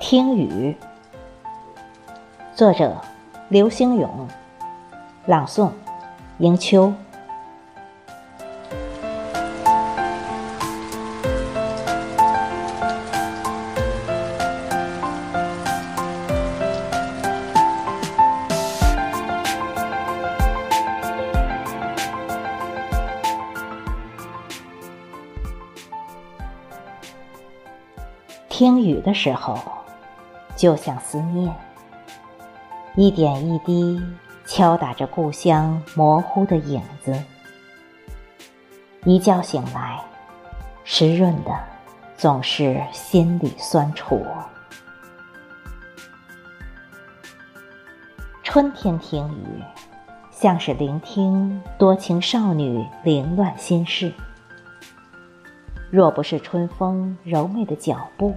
听雨，作者刘星勇，朗诵迎秋。听雨的时候。就像思念，一点一滴敲打着故乡模糊的影子。一觉醒来，湿润的总是心里酸楚。春天听雨，像是聆听多情少女凌乱心事。若不是春风柔媚的脚步。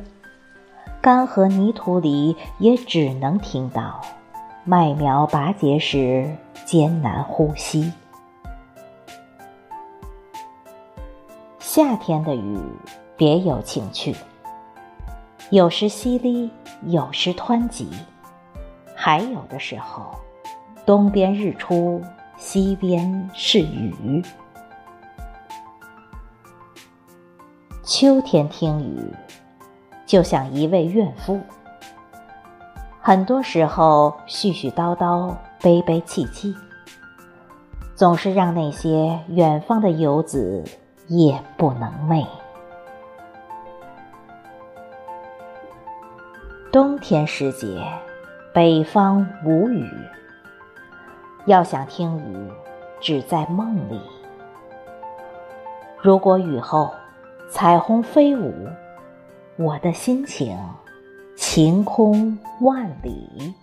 干涸泥土里，也只能听到麦苗拔节时艰难呼吸。夏天的雨别有情趣，有时淅沥，有时湍急，还有的时候，东边日出，西边是雨。秋天听雨。就像一位怨妇，很多时候絮絮叨叨、悲悲戚戚，总是让那些远方的游子夜不能寐。冬天时节，北方无雨，要想听雨，只在梦里。如果雨后彩虹飞舞。我的心情，晴空万里。